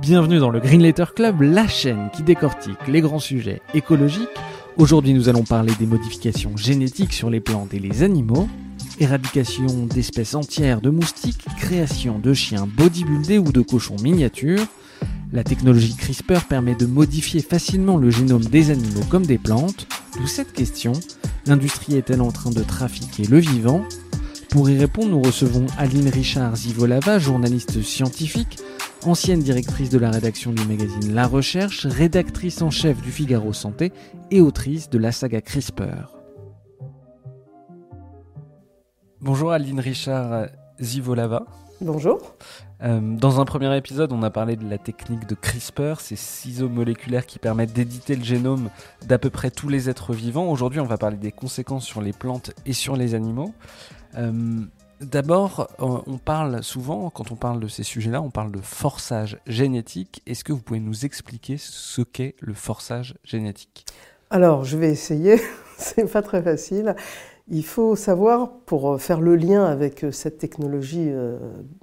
Bienvenue dans le Green Letter Club, la chaîne qui décortique les grands sujets écologiques. Aujourd'hui, nous allons parler des modifications génétiques sur les plantes et les animaux, éradication d'espèces entières de moustiques, création de chiens bodybuildés ou de cochons miniatures. La technologie CRISPR permet de modifier facilement le génome des animaux comme des plantes. D'où cette question, l'industrie est-elle en train de trafiquer le vivant? Pour y répondre, nous recevons Aline Richard Zivolava, journaliste scientifique, ancienne directrice de la rédaction du magazine La Recherche, rédactrice en chef du Figaro Santé et autrice de la saga CRISPR. Bonjour Aline Richard Zivolava. Bonjour. Euh, dans un premier épisode, on a parlé de la technique de CRISPR, ces ciseaux moléculaires qui permettent d'éditer le génome d'à peu près tous les êtres vivants. Aujourd'hui, on va parler des conséquences sur les plantes et sur les animaux. Euh, D'abord, on parle souvent, quand on parle de ces sujets-là, on parle de forçage génétique. Est-ce que vous pouvez nous expliquer ce qu'est le forçage génétique? Alors, je vais essayer. C'est pas très facile. Il faut savoir, pour faire le lien avec cette technologie euh,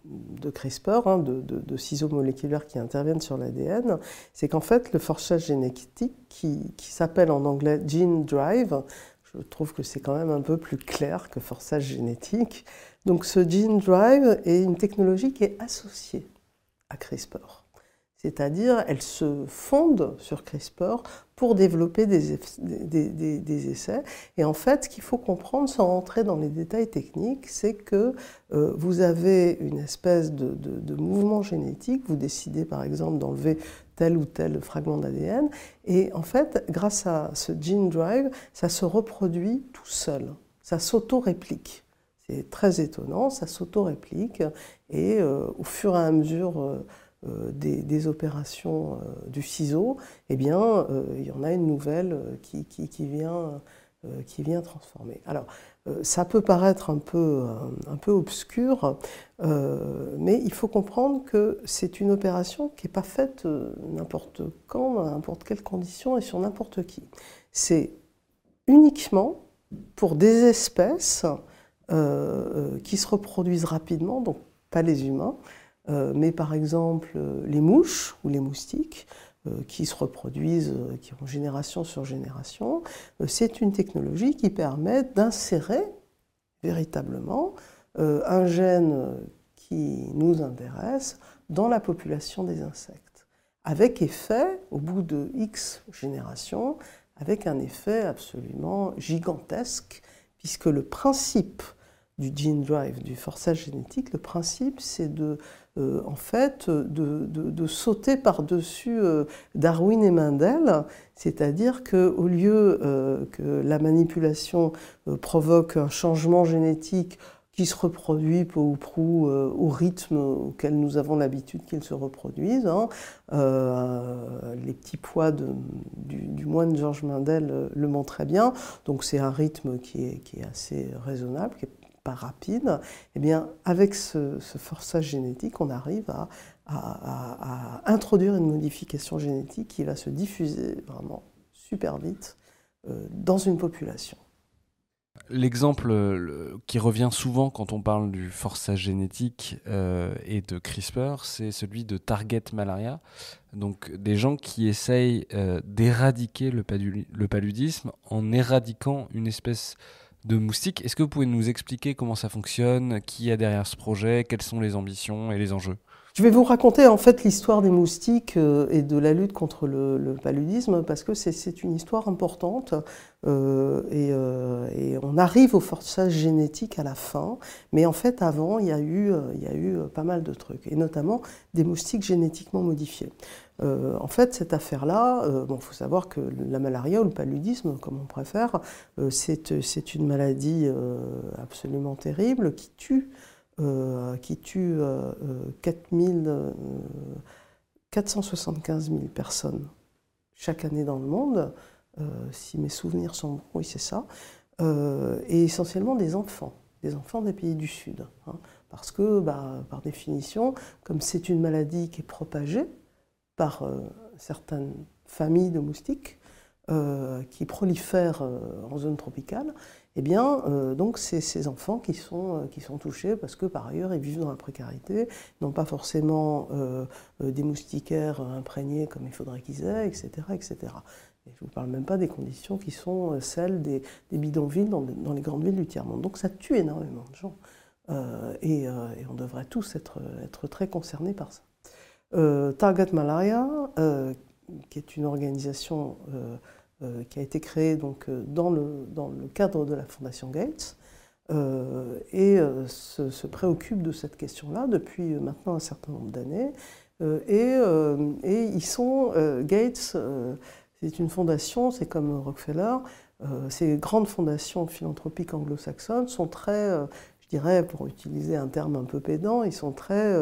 de CRISPR, hein, de, ciseaux moléculaires qui interviennent sur l'ADN, c'est qu'en fait, le forçage génétique, qui s'appelle en anglais gene drive, je trouve que c'est quand même un peu plus clair que forçage génétique, donc ce gene drive est une technologie qui est associée à CRISPR. C'est-à-dire, elle se fonde sur CRISPR pour développer des, essais. Et en fait, ce qu'il faut comprendre sans rentrer dans les détails techniques, c'est que euh, vous avez une espèce de, de, mouvement génétique. Vous décidez par exemple d'enlever tel ou tel fragment d'ADN. Et en fait, grâce à ce gene drive, ça se reproduit tout seul. Ça s'auto-réplique. C'est très étonnant, ça s'auto-réplique et euh, au fur et à mesure euh, euh, des, opérations du ciseau, eh bien, il y en a une nouvelle qui, vient, qui vient transformer. Alors, ça peut paraître un peu, un peu obscur, mais il faut comprendre que c'est une opération qui n'est pas faite n'importe quand, dans n'importe quelle condition et sur n'importe qui. C'est uniquement pour des espèces euh, euh, qui se reproduisent rapidement, donc pas les humains, euh, mais par exemple les mouches ou les moustiques qui se reproduisent, qui ont génération sur génération. C'est une technologie qui permet d'insérer véritablement un gène qui nous intéresse dans la population des insectes, avec effet, au bout de X générations, avec un effet absolument gigantesque, puisque le principe du gene drive, du forçage génétique, le principe c'est de, euh, en fait, de, sauter par-dessus euh, Darwin et Mendel, c'est-à-dire qu'au lieu euh, que la manipulation provoque un changement génétique qui se reproduit peu ou prou au rythme auquel nous avons l'habitude qu'il se reproduise. Hein, les petits poids du, moine Georges Mendel le montraient bien. Donc c'est un rythme qui est, qui est assez raisonnable, qui est rapide, eh bien, avec ce, forçage génétique, on arrive à, introduire une modification génétique qui va se diffuser vraiment super vite euh, dans une population. L'exemple qui revient souvent quand on parle du forçage génétique euh, et de CRISPR, c'est celui de target malaria. Donc des gens qui essayent euh, d'éradiquer le, le, paludisme en éradiquant une espèce de moustiques. Est-ce que vous pouvez nous expliquer comment ça fonctionne, qui y a derrière ce projet, quelles sont les ambitions et les enjeux? Je vais vous raconter en fait l'histoire des moustiques euh, et de la lutte contre le, paludisme parce que c'est une histoire importante euh, euh, et, on arrive au forçage génétique à la fin, mais en fait avant il y a eu, il y a eu pas mal de trucs et notamment des moustiques génétiquement modifiés. en fait, cette affaire-là, il faut savoir que la malaria ou le paludisme, comme on préfère, c'est une maladie absolument terrible qui tue qui tue 475 000 personnes chaque année dans le monde. si mes souvenirs sont bons, oui, c'est ça. et essentiellement des enfants, des enfants des pays du Sud. Hein. parce que, bah, par définition, comme c'est une maladie qui est propagée par certaines familles de moustiques, euh, qui prolifèrent euh, en zone tropicale, eh bien, euh, donc c'est ces enfants qui sont, qui sont touchés parce que par ailleurs ils vivent dans la précarité, n'ont pas forcément des moustiquaires imprégnés comme il faudrait qu'ils aient, etc., etc. Et je ne vous parle même pas des conditions qui sont celles des, bidonvilles dans, les grandes villes du tiers-monde. Donc ça tue énormément de gens. Et, on devrait tous être très concernés par ça. Target Malaria, qui est une organisation euh, qui a été créée donc, euh, dans, le, dans le cadre de la Fondation Gates euh, et se, préoccupe de cette question-là depuis maintenant un certain nombre d'années. Et, et, ils sont, Gates, c'est une fondation, c'est comme Rockefeller, ces grandes fondations philanthropiques anglo-saxonnes sont très, je dirais, pour utiliser un terme un peu pédant, ils sont très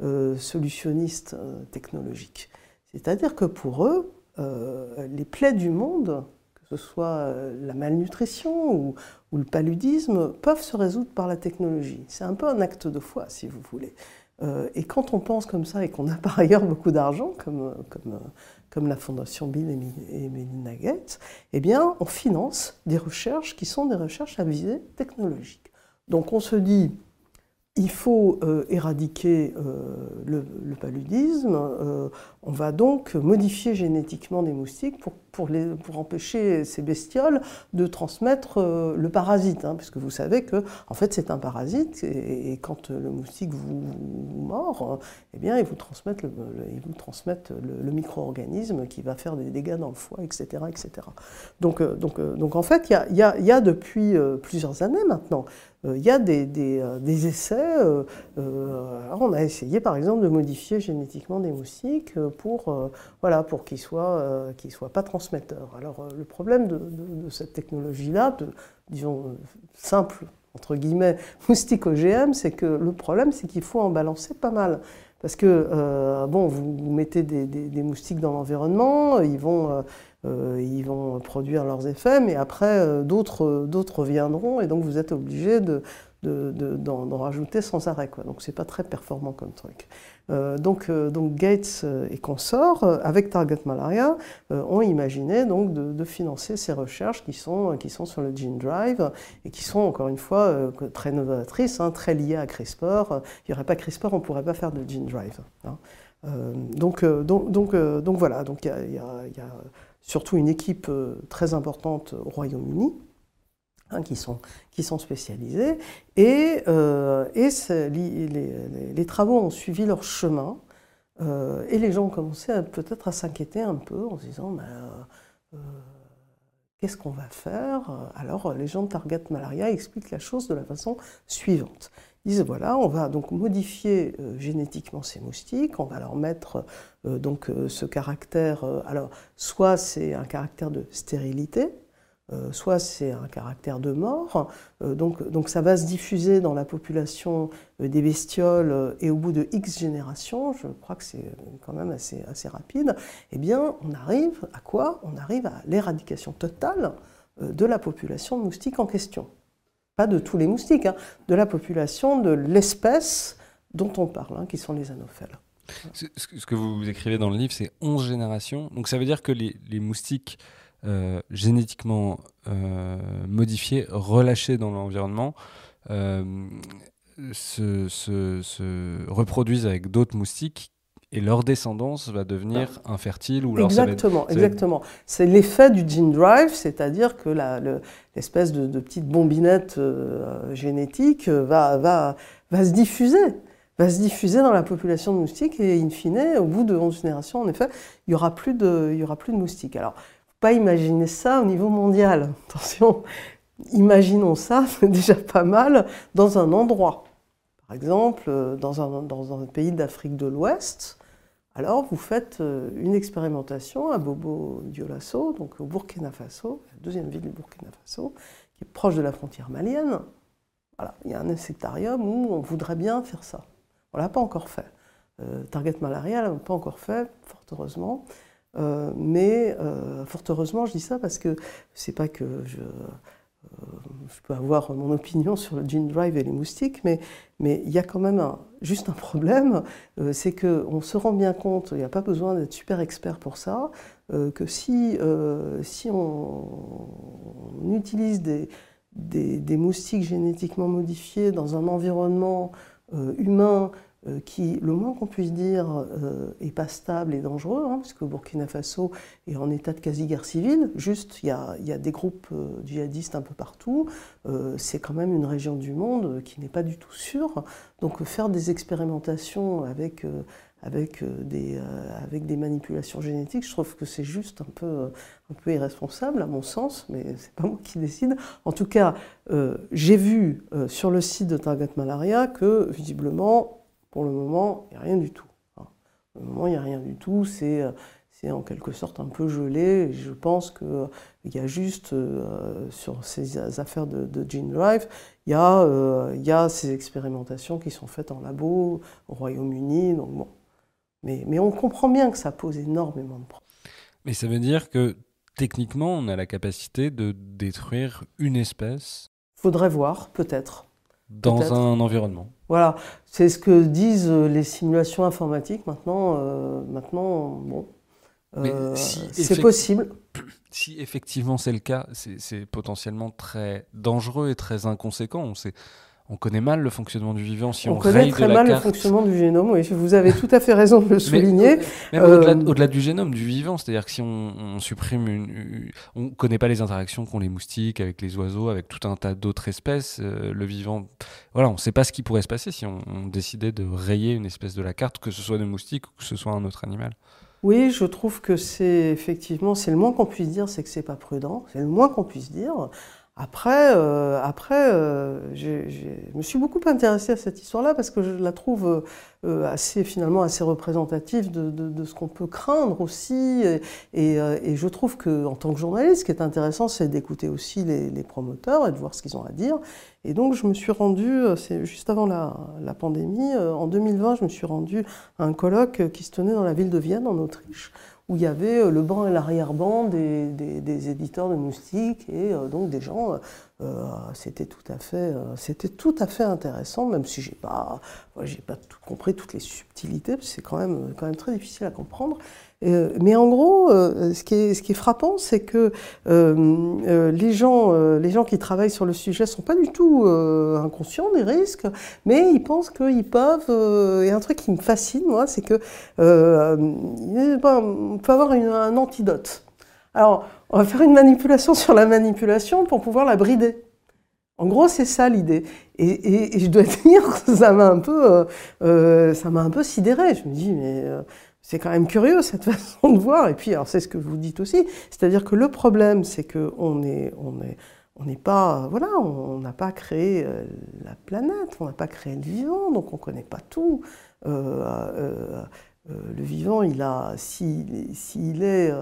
solutionnistes technologiques. C'est-à-dire que pour eux, euh, les plaies du monde, que ce soit euh, la malnutrition ou, le paludisme, peuvent se résoudre par la technologie. C'est un peu un acte de foi, si vous voulez. Euh, et quand on pense comme ça et qu'on a par ailleurs beaucoup d'argent, comme, comme, comme, la Fondation Bill et Melinda Gates, eh bien, on finance des recherches qui sont des recherches à visée technologique. Donc on se dit, il faut euh, éradiquer euh, le, paludisme. Euh, on va donc modifier génétiquement des moustiques pour, pour, empêcher ces bestioles de transmettre le parasite. Hein, puisque vous savez que en fait, c'est un parasite et, quand le moustique vous, mord, eh bien, il vous transmet le, il vous transmettent le, micro-organisme qui va faire des dégâts dans le foie, etc. etc. Donc, donc, donc en fait, il y y, y a, depuis plusieurs années maintenant il y a des, des, essais euh, euh, on a essayé par exemple de modifier génétiquement des moustiques pour, euh, voilà, pour qu'ils soient, soient, pas Alors le problème de, cette technologie-là, disons simple, entre guillemets, moustique OGM, c'est que le problème c'est qu'il faut en balancer pas mal. Parce que, bon, vous, mettez des, moustiques dans l'environnement, ils vont, ils vont produire leurs effets, mais après, d'autres viendront, et donc vous êtes obligé de, d'en rajouter sans arrêt. Quoi. Donc c'est pas très performant comme truc. Euh, donc, euh, donc, Gates euh, et consorts, avec Target Malaria, ont imaginé donc de, financer ces recherches qui sont, qui sont sur le gene drive et qui sont encore une fois très novatrices, hein, très liées à CRISPR. Il n'y aurait pas CRISPR, on ne pourrait pas faire de gene drive. Hein. donc, donc, donc, donc, voilà, donc il y, y, a surtout une équipe très importante au Royaume-Uni Hein, qui, sont, qui sont spécialisés. Et, euh, et les, travaux ont suivi leur chemin. Euh, et les gens ont commencé peut-être à s'inquiéter un peu en se disant ben, euh, qu'est-ce qu'on va faire? Alors les gens de Target Malaria expliquent la chose de la façon suivante. Ils disent voilà, on va donc modifier génétiquement ces moustiques, on va leur mettre donc ce caractère. alors, soit c'est un caractère de stérilité, euh, soit c'est un caractère de mort, euh, donc, donc, ça va se diffuser dans la population euh, des bestioles et au bout de X générations, je crois que c'est quand même assez, assez rapide, eh bien on arrive à quoi? On arrive à l'éradication totale de la population de moustiques en question. Pas de tous les moustiques, hein, de la population de l'espèce dont on parle, hein, qui sont les anophèles. Ce que vous écrivez dans le livre, c'est 11 générations. Donc ça veut dire que les, les moustiques euh, génétiquement euh, modifiés, relâchés dans l'environnement, euh, se, se, reproduisent avec d'autres moustiques et leur descendance va devenir infertile ou Exactement, exactement. C'est l'effet du gene drive, c'est-à-dire que l'espèce de, petite bombinette génétique va, va, va se diffuser va se diffuser dans la population de moustiques et in fine, au bout de 11 générations, en effet, il n'y aura, plus de, il y aura plus de moustiques. Alors, pas imaginer ça au niveau mondial. Attention, imaginons ça, c'est déjà pas mal, dans un endroit. Par exemple, dans un, dans un pays d'Afrique de l'Ouest, alors vous faites euh, une expérimentation à Bobo Dioulasso, donc au Burkina Faso, la deuxième ville du Burkina Faso, qui est proche de la frontière malienne. Voilà, il y a un insectarium où on voudrait bien faire ça. On ne l'a pas encore fait. Target Malaria, ne l'a pas encore fait, fort heureusement. Mais fort heureusement, je dis ça parce que c'est pas que je, je peux avoir mon opinion sur le gene drive et les moustiques, mais, il y a quand même juste un problème, euh, c'est qu'on se rend bien compte, il n'y a pas besoin d'être super expert pour ça, euh, que si, euh, si on, utilise des, moustiques génétiquement modifiés dans un environnement humain euh, qui, le moins qu'on puisse dire, euh, est pas stable et dangereux, hein, parce que Burkina Faso est en état de quasi-guerre civile. Juste, il y a, y a, des groupes euh, djihadistes un peu partout. c'est quand même une région du monde qui n'est pas du tout sûre. Donc, faire des expérimentations avec, avec, des, avec des manipulations génétiques, je trouve que c'est juste un peu, un peu irresponsable, à mon sens, mais c'est pas moi qui décide. En tout cas, j'ai vu sur le site de Target Malaria que, visiblement, pour le moment, il n'y a rien du tout. Pour le moment, il n'y a rien du tout. C'est euh, en quelque sorte un peu gelé. Je pense qu'il euh, y a juste, euh, sur ces affaires de, de Gene Drive, il y, a, il y a ces expérimentations qui sont faites en labo au Royaume-Uni. Donc bon. mais, mais on comprend bien que ça pose énormément de problèmes. Mais ça veut dire que techniquement, on a la capacité de détruire une espèce Faudrait voir, peut-être. Dans un environnement. Voilà, c'est ce que disent euh, les simulations informatiques maintenant. Euh, maintenant, bon, euh, c'est possible. Si effectivement c'est le cas, c'est potentiellement très dangereux et très inconséquent. On sait, on connaît mal le fonctionnement du vivant si on, on connaît très mal le fonctionnement du génome, oui, vous avez tout à fait raison de le souligner. même euh, au-delà du génome, du vivant, c'est-à-dire que si on, supprime une, on connaît pas les interactions qu'ont les moustiques avec les oiseaux, avec tout un tas d'autres espèces, euh, le vivant, voilà, on ne sait pas ce qui pourrait se passer si on, décidait de rayer une espèce de la carte, que ce soit des moustiques ou que ce soit un autre animal. Oui, je trouve que c'est effectivement, c'est le moins qu'on puisse dire, c'est que c'est pas prudent. C'est le moins qu'on puisse dire. Après, euh, après euh, je me suis beaucoup intéressée à cette histoire-là parce que je la trouve euh, assez, finalement, assez représentative de, de, ce qu'on peut craindre aussi. Et, et, je trouve qu'en tant que journaliste, ce qui est intéressant, c'est d'écouter aussi les, les, promoteurs et de voir ce qu'ils ont à dire. Et donc, je me suis rendue, c'est juste avant la, la, pandémie, en 2020, je me suis rendue à un colloque qui se tenait dans la ville de Vienne, en Autriche, où il y avait euh, le banc et l'arrière-ban des, des, éditeurs de moustiques et euh, donc des gens. Euh, c'était tout à fait, c'était tout à fait intéressant, même si j'ai pas, j'ai pas tout compris toutes les subtilités, c'est quand même, quand même très difficile à comprendre. Euh, mais en gros, euh, ce, qui est, ce, qui est, frappant, c'est que euh, les, gens, les gens qui travaillent sur le sujet sont pas du tout inconscients des risques, mais ils pensent qu'ils peuvent. et un truc qui me fascine, moi, c'est que on peut avoir un antidote. Alors, on va faire une manipulation sur la manipulation pour pouvoir la brider. En gros, c'est ça l'idée. Et, je dois dire, ça m'a un peu, ça m'a un peu sidéré. Je me dis, mais c'est quand même curieux cette façon de voir. Et puis, alors c'est ce que vous dites aussi, c'est-à-dire que le problème, c'est qu'on est, on est, on n'est pas, voilà, on n'a pas créé euh, la planète, on n'a pas créé le vivant, donc on ne connaît pas tout. Euh, euh, le vivant, il a, s'il si, est,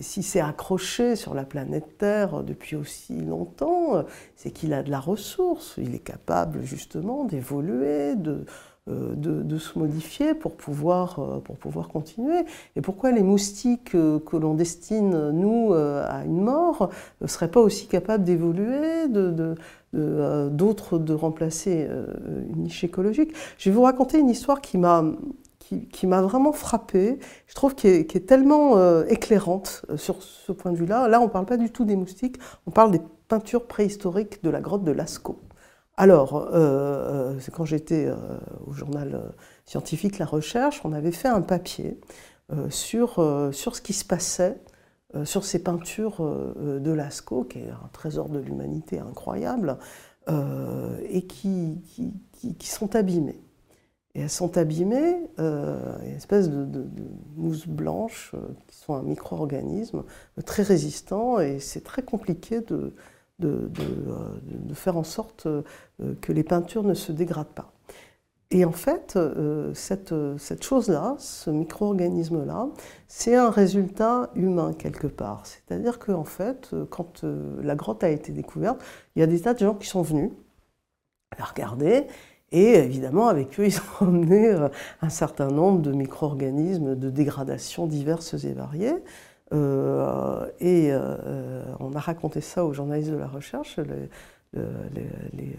s'il s'est accroché sur la planète Terre depuis aussi longtemps, c'est qu'il a de la ressource, il est capable justement d'évoluer, de, euh, de, se modifier pour pouvoir, euh, pour pouvoir continuer. Et pourquoi les moustiques euh, que l'on destine, nous, à une mort, ne seraient pas aussi capables d'évoluer, d'autres de, remplacer une niche écologique? Je vais vous raconter une histoire qui m'a qui, m'a vraiment frappée, je trouve qu'elle est, tellement éclairante sur ce point de vue-là. Là, on ne parle pas du tout des moustiques, on parle des peintures préhistoriques de la grotte de Lascaux. Alors, euh, euh, quand j'étais euh, au journal scientifique La Recherche, on avait fait un papier sur, sur ce qui se passait sur ces peintures de Lascaux, qui est un trésor de l'humanité incroyable, et qui, qui, sont abîmées. Et elles sont abîmées, une espèce de, mousse blanche, qui sont un micro-organisme très résistant, et c'est très compliqué de, de, de, faire en sorte euh, que les peintures ne se dégradent pas. Et en fait, euh, cette, cette chose-là, ce micro-organisme-là, c'est un résultat humain quelque part. C'est-à-dire qu'en fait, quand euh, la grotte a été découverte, il y a des tas de gens qui sont venus la regarder. Et évidemment, avec eux, ils ont emmené un certain nombre de micro-organismes de dégradation diverses et variées. et on a raconté ça aux journalistes de la recherche, les,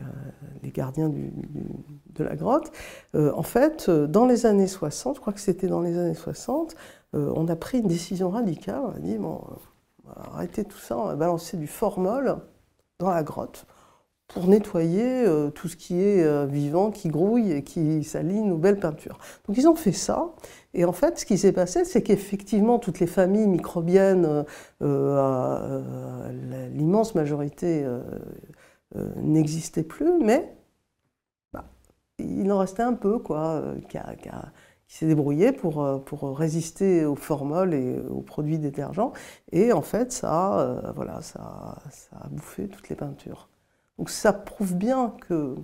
gardiens de la grotte. en fait, dans les années 60, je crois que c'était dans les années 60, on a pris une décision radicale. On a dit, bon, arrêter tout ça, on va balancer du formol dans la grotte pour nettoyer euh, tout ce qui est euh, vivant, qui grouille et qui salit nos belles peintures. Donc ils ont fait ça. Et en fait, ce qui s'est passé, c'est qu'effectivement, toutes les familles microbiennes, euh, l'immense majorité n'existaient plus, mais bah, il en restait un peu, quoi, qui s'est débrouillé pour, résister aux formol et aux produits détergents. Et en fait, ça, voilà, ça, ça, a bouffé toutes les peintures. Donc ça prouve bien que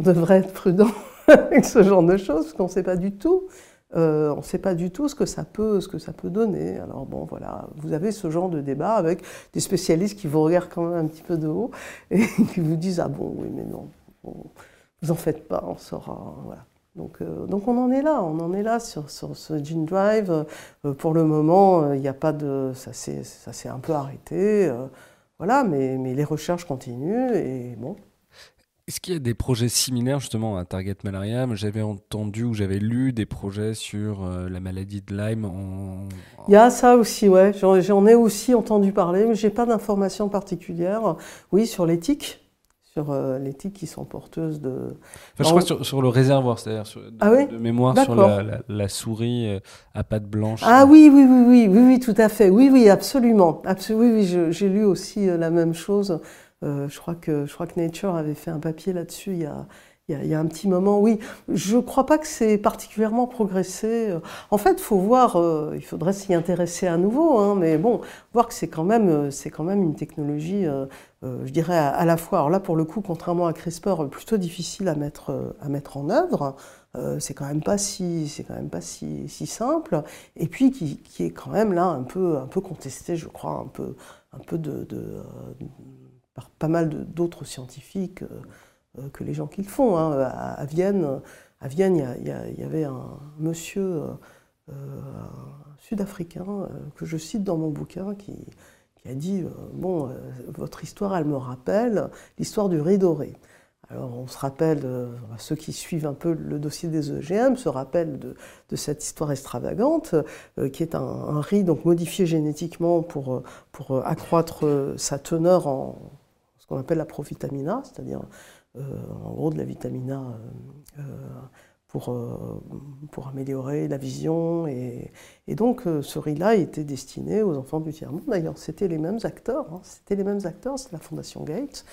on devrait être prudent avec ce genre de choses, parce qu'on ne sait pas du tout. Euh, on ne sait pas du tout ce que ça peut, ce que ça peut donner. Alors bon, voilà, vous avez ce genre de débat avec des spécialistes qui vous regardent quand même un petit peu de haut et qui vous disent ah bon, oui, mais non, vous en faites pas, on saura, voilà. Donc, euh, donc, on en est là, on en est là sur, sur ce Gene Drive. Euh, pour le moment, il n'y a pas de, ça s'est un peu arrêté, voilà, mais, mais, les recherches continuent et bon. Est-ce qu'il y a des projets similaires justement à Target Malaria J'avais entendu ou j'avais lu des projets sur la maladie de Lyme. En... Il y a ça aussi, ouais. J'en ai aussi entendu parler, mais j'ai pas d'informations particulières. Oui, sur l'éthique sur euh, les tiques qui sont porteuses de. je crois sur, sur, le réservoir, c'est-à-dire de, ah de, mémoire sur la, souris euh, à pattes blanches. Ah oui, oui, oui, oui, oui, oui, tout à fait. Oui, oui, absolument. oui, oui, j'ai lu aussi euh, la même chose. je, crois que, je crois que Nature avait fait un papier là-dessus il y a, il y, a, un petit moment, oui. Je ne crois pas que c'est particulièrement progressé. En fait, faut voir, il faudrait s'y intéresser à nouveau, hein, mais bon, voir que c'est quand, même, quand même une technologie euh, je dirais, à, la fois, alors là pour le coup, contrairement à CRISPR, plutôt difficile à mettre, euh, à mettre en œuvre. Euh, c'est quand même pas si c'est quand même pas si, si simple et puis qui, est quand même là un peu un peu contesté je crois un peu un peu de par pas mal d'autres scientifiques que les gens qui le font hein. à, Vienne à Vienne il y, avait un monsieur sud-africain que je cite dans mon bouquin qui a dit euh, Bon, euh, votre histoire, elle me rappelle l'histoire du riz doré. Alors on se rappelle, euh, ceux qui suivent un peu le dossier des EGM se rappellent de, cette histoire extravagante, qui est un, riz donc modifié génétiquement pour, pour accroître sa teneur en ce qu'on appelle la provitamina, c'est-à-dire en gros de la vitamina pour, euh, pour améliorer la vision. Et, donc euh, ce riz-là était destiné aux enfants du tiers-monde. D'ailleurs, c'était les mêmes acteurs, hein. c'était les mêmes acteurs, c'est la Fondation Gates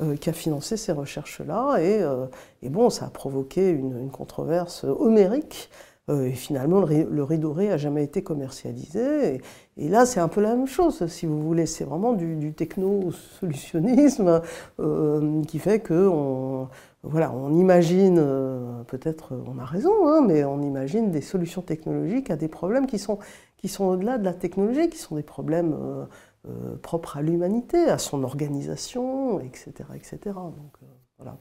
euh, qui a financé ces recherches-là. Et, bon, ça a provoqué une controverse homérique. Et finalement, le riz, doré n'a jamais été commercialisé. Et, là, c'est un peu la même chose, si vous voulez. C'est vraiment du, du techno-solutionnisme qui fait qu'on voilà, on imagine, euh, peut-être on a raison, hein, mais on imagine des solutions technologiques à des problèmes qui sont, qui sont au-delà de la technologie, qui sont des problèmes euh, euh, propres à l'humanité, à son organisation, etc. etc. Donc, voilà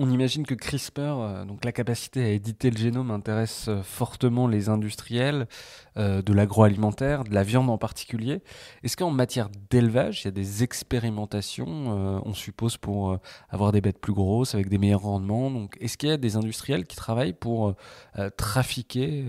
on imagine que CRISPR, euh, donc la capacité à éditer le génome, intéresse euh, fortement les industriels euh, de l'agroalimentaire, de la viande en particulier. Est-ce qu'en matière d'élevage, il y a des expérimentations, on suppose, pour avoir des bêtes plus grosses, avec des meilleurs rendements? Donc, Est-ce qu'il y a des industriels qui travaillent pour trafiquer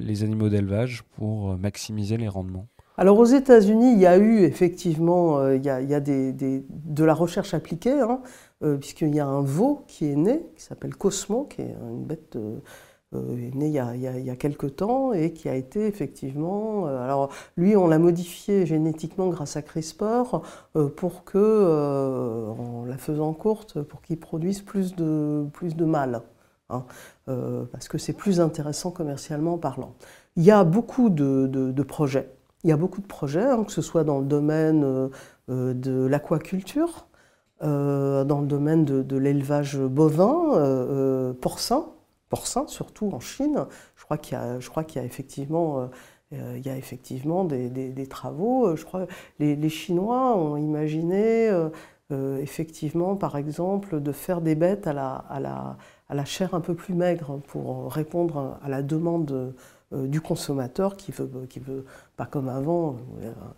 les animaux d'élevage pour maximiser les rendements? Alors aux États-Unis, il y a eu effectivement il y a, de la recherche appliquée. Hein. Euh, puisqu'il y a un veau qui est né, qui s'appelle Cosmo, qui est une bête euh, euh, né il y, a, il, y quelques temps et qui a été effectivement. alors, lui, on l'a modifié génétiquement grâce à CRISPR pour que, en la faisant courte, pour qu'il produise plus de, plus de mâles. Hein, parce que c'est plus intéressant commercialement parlant. Il y a beaucoup de, projets. Il y a beaucoup de projets, hein, que ce soit dans le domaine de l'aquaculture, euh, dans le domaine de, l'élevage bovin, euh, euh, porcin, porcin surtout en Chine. Je crois qu'il y a, effectivement, des, travaux. Je crois les, les Chinois ont imaginé effectivement, par exemple, de faire des bêtes à la, chair un peu plus maigre pour répondre à la demande du consommateur qui veut pas comme avant,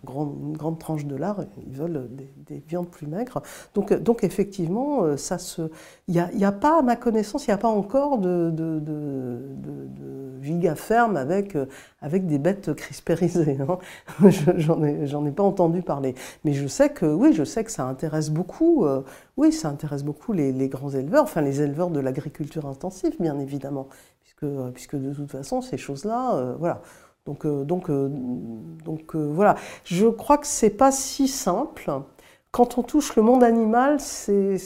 une grande tranche de lard, ils veulent des, viandes plus maigres. Donc, donc effectivement, euh, ça se, il n'y a, pas, à ma connaissance, il n'y a pas encore de, de, de, ferme avec, euh, avec des bêtes crispérisées. Hein. J'en ai, pas entendu parler. Mais je sais que, oui, je sais que ça intéresse beaucoup, euh, oui, ça intéresse beaucoup les, les grands éleveurs, enfin les éleveurs de l'agriculture intensive, bien évidemment, puisque, puisque de toute façon, ces choses-là, voilà. Donc, euh, euh, euh, voilà, je crois que c'est pas si simple. Quand on touche le monde animal, c'est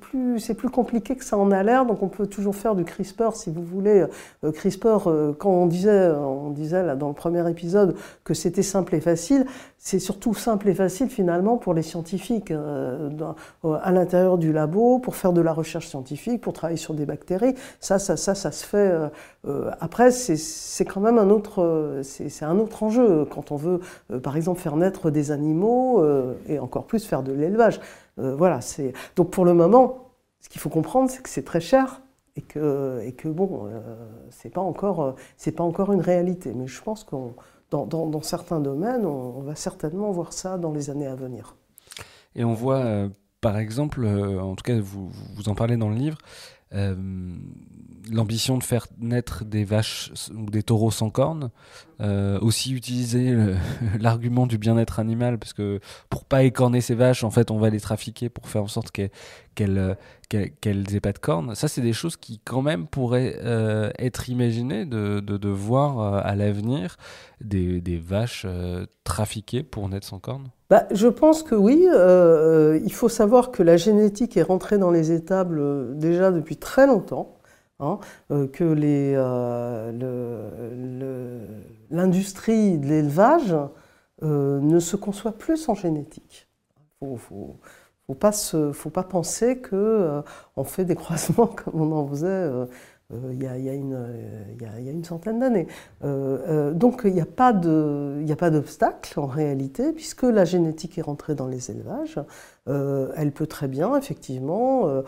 plus, compliqué que ça en a l'air. Donc on peut toujours faire du CRISPR si vous voulez. CRISPR, quand on disait, dans le premier épisode que c'était simple et facile, c'est surtout simple et facile finalement pour les scientifiques à l'intérieur du labo, pour faire de la recherche scientifique, pour travailler sur des bactéries. Ça, ça, ça, ça se fait. Euh, après, c'est quand même un autre, c'est un autre enjeu quand on veut, par exemple, faire naître des animaux et encore plus faire de l'élevage. voilà. Donc pour le moment, ce qu'il faut comprendre, c'est que c'est très cher et que, et que bon, c'est pas encore, pas encore une réalité. Mais je pense qu'on dans, certains domaines, on, va certainement voir ça dans les années à venir. Et on voit, euh, par exemple, euh, en tout cas, vous, vous en parlez dans le livre, euh, l'ambition de faire naître des vaches ou des taureaux sans cornes, aussi utiliser l'argument du bien-être animal, parce que pour pas écorner ces vaches, en fait, on va les trafiquer pour faire en sorte qu'elles qu'elles aient pas de cornes. Ça, c'est des choses qui, quand même, pourraient être imaginées de, voir à l'avenir des, vaches trafiquées pour naître sans cornes bah, je pense que oui. Euh, il faut savoir que la génétique est rentrée dans les étables euh, déjà depuis très longtemps. Hein, euh, que l'industrie de l'élevage ne se conçoit plus sans génétique. Il faut, pas, faut pas penser qu'on fait des croisements comme on en faisait euh, il y, a, une centaine d'années. Euh, euh, donc il n'y a pas d'obstacle en réalité, puisque la génétique est rentrée dans les élevages. elle peut très bien, effectivement,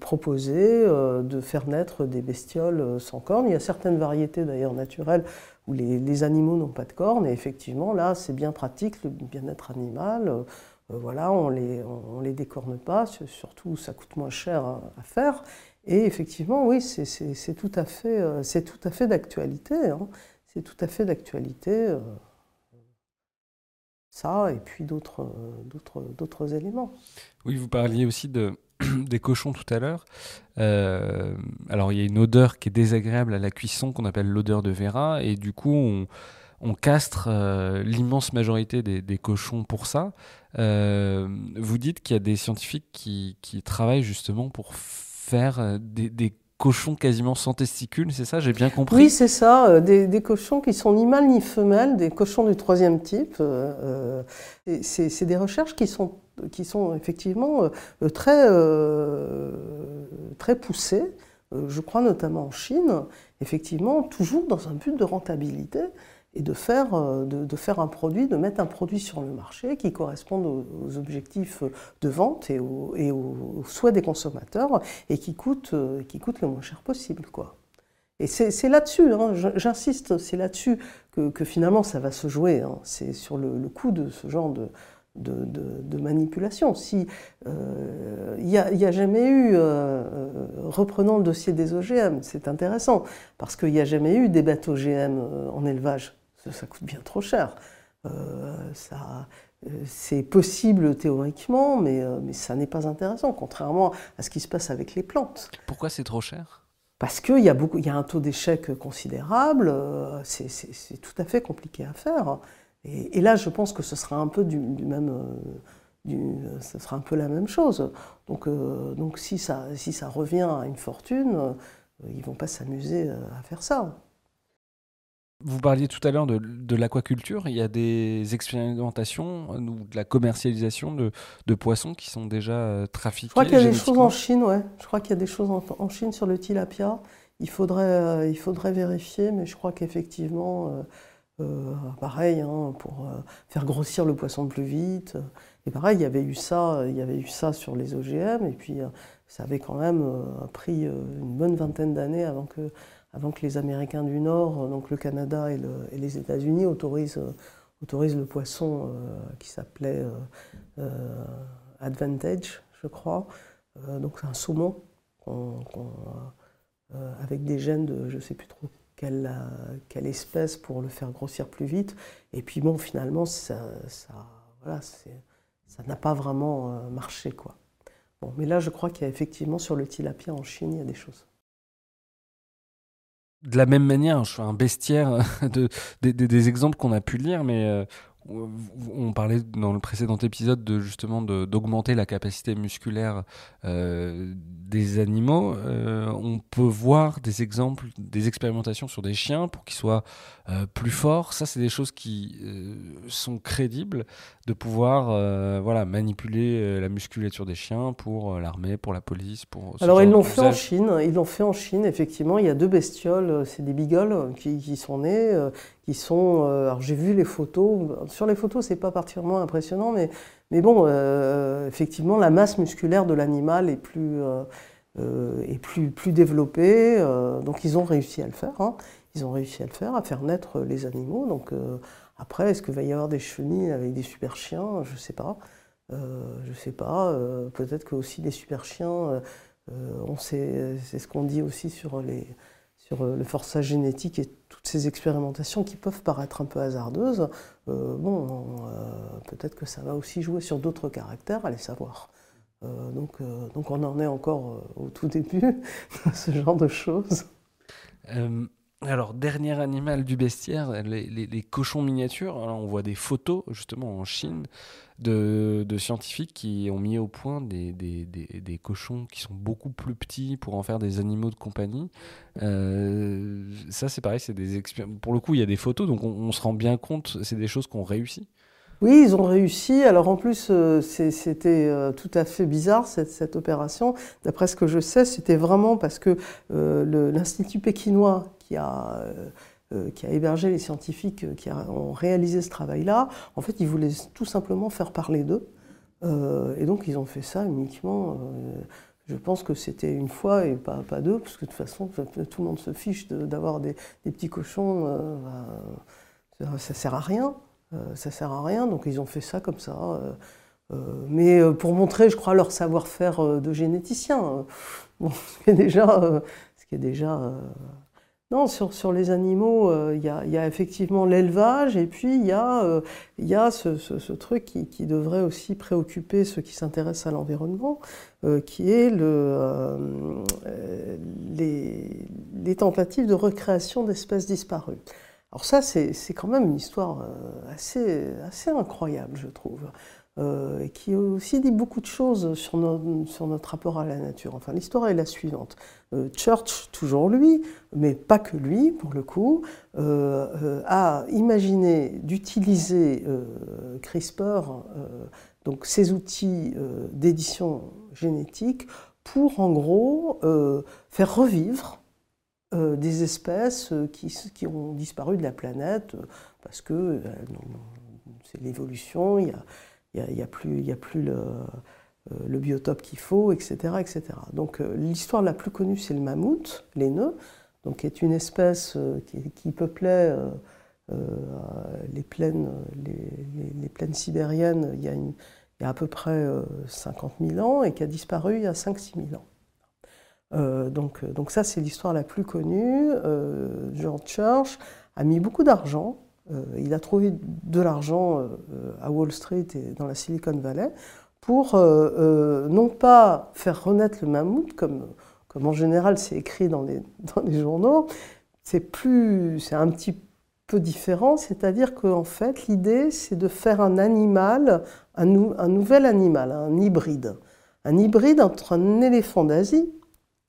proposer de faire naître des bestioles sans cornes. Il y a certaines variétés d'ailleurs naturelles où les, animaux n'ont pas de cornes, et effectivement, là, c'est bien pratique, le bien-être animal. voilà, on les, on, les décorne pas, surtout ça coûte moins cher à faire. Et effectivement, oui, c'est tout à fait, euh, c'est tout à fait d'actualité. Hein. C'est tout à fait d'actualité. Euh, ça et puis d'autres, d'autres, éléments. Oui, vous parliez aussi de, des cochons tout à l'heure. Euh, alors, il y a une odeur qui est désagréable à la cuisson qu'on appelle l'odeur de Vera, et du coup, on, on castre l'immense majorité des, cochons pour ça. vous dites qu'il y a des scientifiques qui travaillent justement pour faire euh, des, cochons quasiment sans testicules, c'est ça J'ai bien compris? Oui, c'est ça, euh, des, cochons qui sont ni mâles ni femelles, des cochons du troisième type. Euh, c'est des recherches qui sont, qui sont effectivement très, très poussées, je crois notamment en Chine, effectivement, toujours dans un but de rentabilité et de faire, euh, de, faire un produit, de mettre un produit sur le marché qui corresponde aux, objectifs de vente et, aux, souhaits des consommateurs et qui coûte, euh, qui coûte le moins cher possible. Et c'est là-dessus, hein, j'insiste, c'est là-dessus que, finalement ça va se jouer. Hein. c'est sur le, coût de ce genre de, manipulation. Si euh, il n'y a, jamais eu, reprenons le dossier des OGM, c'est intéressant, parce qu'il n'y a jamais eu des bêtes OGM en élevage ça coûte bien trop cher. Euh, ça, euh, c'est possible théoriquement, mais, euh, mais ça n'est pas intéressant, contrairement à ce qui se passe avec les plantes. Pourquoi c'est trop cher? Parce qu'il y, a beaucoup, y a un taux d'échec considérable, c'est, tout à fait compliqué à faire. Et, là, je pense que ce sera un peu du, même... ce sera un peu la même chose. Donc, donc si, ça, si ça revient à une fortune, ils ne vont pas s'amuser à faire ça. Vous parliez tout à l'heure de, l'aquaculture. Il y a des expérimentations ou de la commercialisation de, poissons qui sont déjà euh, trafiqués. Je crois qu'il y a des choses en Chine, ouais. Je crois qu'il y a des choses en, Chine sur le tilapia. Il faudrait, euh, il faudrait vérifier, mais je crois qu'effectivement, euh, pareil, hein, pour faire grossir le poisson plus vite. Et pareil, il y avait eu ça, il y avait eu ça sur les OGM, et puis ça avait quand même pris une bonne vingtaine d'années avant que, avant que les Américains du Nord, donc le Canada et, les États-Unis, autorisent, autorisent, le poisson qui s'appelait Advantage, je crois. donc c'est un saumon avec des gènes de je ne sais plus trop quelle, quelle, espèce pour le faire grossir plus vite. Et puis bon, finalement, ça, ça n'a pas vraiment euh, marché. Quoi. Bon, mais là, je crois qu'il y a effectivement sur le tilapia en Chine, il y a des choses. De la même manière, je fais un bestiaire de, des exemples qu'on a pu lire, mais euh, on parlait dans le précédent épisode de justement d'augmenter la capacité musculaire euh, des animaux. Euh, on peut voir des exemples, des expérimentations sur des chiens pour qu'ils soient euh, plus forts. Ça, c'est des choses qui sont crédibles de pouvoir voilà manipuler la musculature des chiens pour l'armée, pour la police, pour. Alors ils l'ont fait en Chine. Ils l'ont fait en Chine. Effectivement, il y a deux bestioles. C'est des beagles qui, qui sont nés qui sont. Euh, alors j'ai vu les photos. Sur les photos, c'est pas particulièrement impressionnant, mais, mais bon, euh, effectivement, la masse musculaire de l'animal est plus, euh, est plus, plus développée. donc ils ont réussi à le faire. Hein. Ils ont réussi à le faire, à faire naître les animaux. Donc après, est-ce qu'il va y avoir des chenilles avec des super chiens? Je sais pas. je sais pas. Peut-être que aussi des super chiens. on sait, c'est ce qu'on dit aussi sur les sur le forçage génétique et toutes ces expérimentations qui peuvent paraître un peu hasardeuses, euh, bon, euh, peut-être que ça va aussi jouer sur d'autres caractères, allez savoir. Euh, donc, donc on en est encore au tout début de ce genre de choses. Alors, dernier animal du bestiaire, les, cochons miniatures. on voit des photos, justement, en Chine, de, scientifiques qui ont mis au point des, des, cochons qui sont beaucoup plus petits pour en faire des animaux de compagnie. Euh, ça, c'est pareil, c'est des pour le coup, il y a des photos, donc on, se rend bien compte, c'est des choses qu'on réussit. Oui, ils ont réussi. Alors en plus, euh, c'était euh, tout à fait bizarre cette, cette opération. D'après ce que je sais, c'était vraiment parce que l'Institut pékinois qui a, qui a hébergé les scientifiques euh, qui ont réalisé ce travail-là, en fait, ils voulaient tout simplement faire parler d'eux. Euh, et donc, ils ont fait ça uniquement. je pense que c'était une fois et pas, pas deux, parce que de toute façon, tout le monde se fiche d'avoir des, petits cochons. Bah, ça, sert à rien. ça sert à rien. Donc, ils ont fait ça comme ça. mais pour montrer, je crois, leur savoir-faire de généticien. Bon, ce qui est déjà, ce qui est déjà non, sur, sur les animaux, euh, il y, a, effectivement l'élevage et puis il y a, euh, y a ce, ce, truc qui, qui, devrait aussi préoccuper ceux qui s'intéressent à l'environnement, euh, qui est le, les, les, tentatives de recréation d'espèces disparues. Alors ça, c'est quand même une histoire assez, assez incroyable, je trouve. Euh, qui aussi dit beaucoup de choses sur, notre rapport à la nature. Enfin, l'histoire est la suivante. Euh, Church, toujours lui, mais pas que lui, pour le coup, euh, a imaginé d'utiliser CRISPR, donc ces outils d'édition génétique, pour en gros faire revivre des espèces qui, qui, ont disparu de la planète parce que c'est l'évolution, il y a il n'y a, plus, a plus le, euh, biotope qu'il faut, etc. etc. Donc euh, l'histoire la plus connue, c'est le mammouth, l'aineux, donc qui est une espèce euh, qui, peuplait les, plaines, les, plaines sibériennes il y, a il y a à peu près 50 000 ans et qui a disparu il y a 5-6 000 ans. donc, donc ça, c'est l'histoire la plus connue. George Church a mis beaucoup d'argent euh, il a trouvé de l'argent euh, à Wall Street et dans la Silicon Valley pour euh, non pas faire renaître le mammouth, comme, comme en général c'est écrit dans les, journaux, c'est un petit peu différent, c'est-à-dire qu'en fait l'idée c'est de faire un animal, un, un, nouvel animal, un hybride, un hybride entre un éléphant d'Asie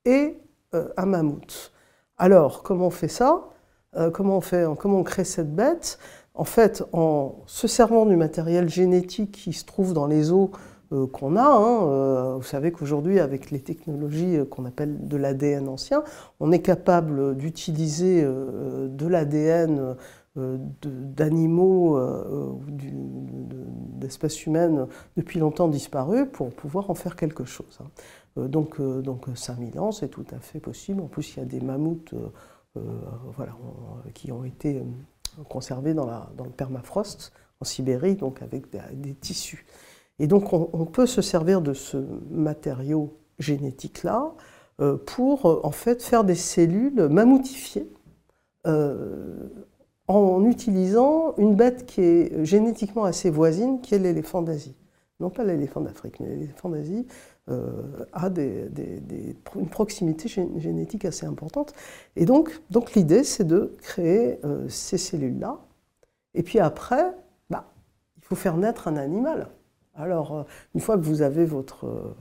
et un mammouth. Alors comment on fait ça? Euh, comment on fait, comment on crée cette bête En fait, en se servant du matériel génétique qui se trouve dans les os euh, qu'on a. Hein, euh, vous savez qu'aujourd'hui, avec les technologies qu'on appelle de l'ADN ancien, on est capable d'utiliser de l'ADN d'animaux ou d'espèces humaines depuis longtemps disparues pour pouvoir en faire quelque chose. Hein. Donc, donc 5000 ans, c'est tout à fait possible. En plus, il y a des mammouths voilà, qui ont été conservés dans, le permafrost en Sibérie, donc avec des, tissus. Et donc on, peut se servir de ce matériau génétique-là euh, pour euh, en fait faire des cellules mammoutifiées euh, en utilisant une bête qui est génétiquement assez voisine, qui est l'éléphant d'Asie. Pas l'éléphant d'Afrique, mais l'éléphant d'Asie a des, une proximité génétique assez importante. Et donc, donc l'idée, c'est de créer ces cellules-là. Et puis après, il faut faire naître un animal. Alors, euh, une fois que vous avez votre, euh,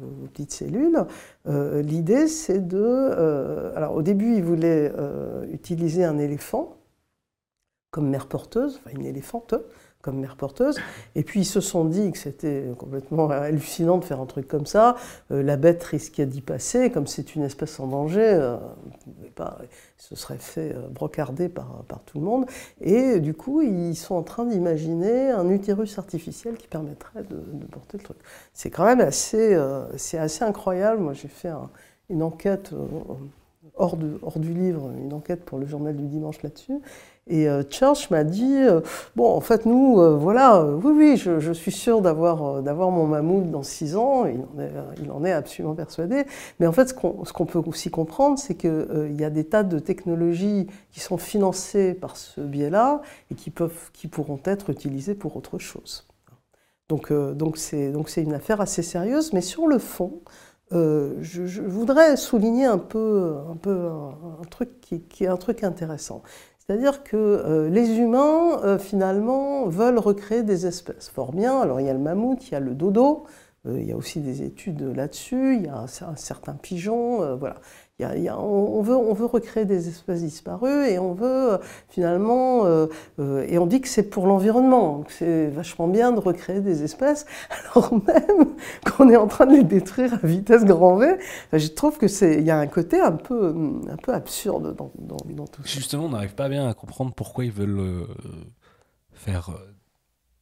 vos petites cellules, euh, l'idée c'est de... alors, au début, ils voulaient utiliser un éléphant comme mère porteuse, enfin une éléphante, comme mère porteuse. Et puis ils se sont dit que c'était complètement hallucinant de faire un truc comme ça. Euh, la bête risquait d'y passer. Comme c'est une espèce en danger, euh, pas, se serait fait euh, brocarder par, par, tout le monde. Et du coup, ils sont en train d'imaginer un utérus artificiel qui permettrait de, porter le truc. C'est quand même assez, c'est assez incroyable. Moi, j'ai fait une enquête hors, de, hors du livre, une enquête pour le journal du dimanche là-dessus. Et euh, Church m'a dit, euh, bon, en fait, nous, euh, voilà, oui, oui, je, suis sûr d'avoir d'avoir mon mammouth dans six ans, il en est, il en est absolument persuadé, mais en fait, ce qu'on peut aussi comprendre, c'est qu'il y a des tas de technologies qui sont financées par ce biais-là et qui, peuvent, qui pourront être utilisées pour autre chose. Donc donc c'est une affaire assez sérieuse, mais sur le fond, je, voudrais souligner un peu, un, peu un, truc qui, qui, est un truc intéressant. C'est-à-dire que euh, les humains, euh, finalement, veulent recréer des espèces. Fort bien, alors il y a le mammouth, il y a le dodo, euh, il y a aussi des études là-dessus, il y a un, certain pigeon, voilà on, veut, on, veut, recréer des espèces disparues et on veut euh, finalement, euh, euh, et on dit que c'est pour l'environnement, que c'est vachement bien de recréer des espèces, alors même qu'on est en train de les détruire à vitesse grand V. je trouve que c'est, il y a un côté un peu, un peu absurde dans, dans, tout ça. Justement, on n'arrive pas bien à comprendre pourquoi ils veulent faire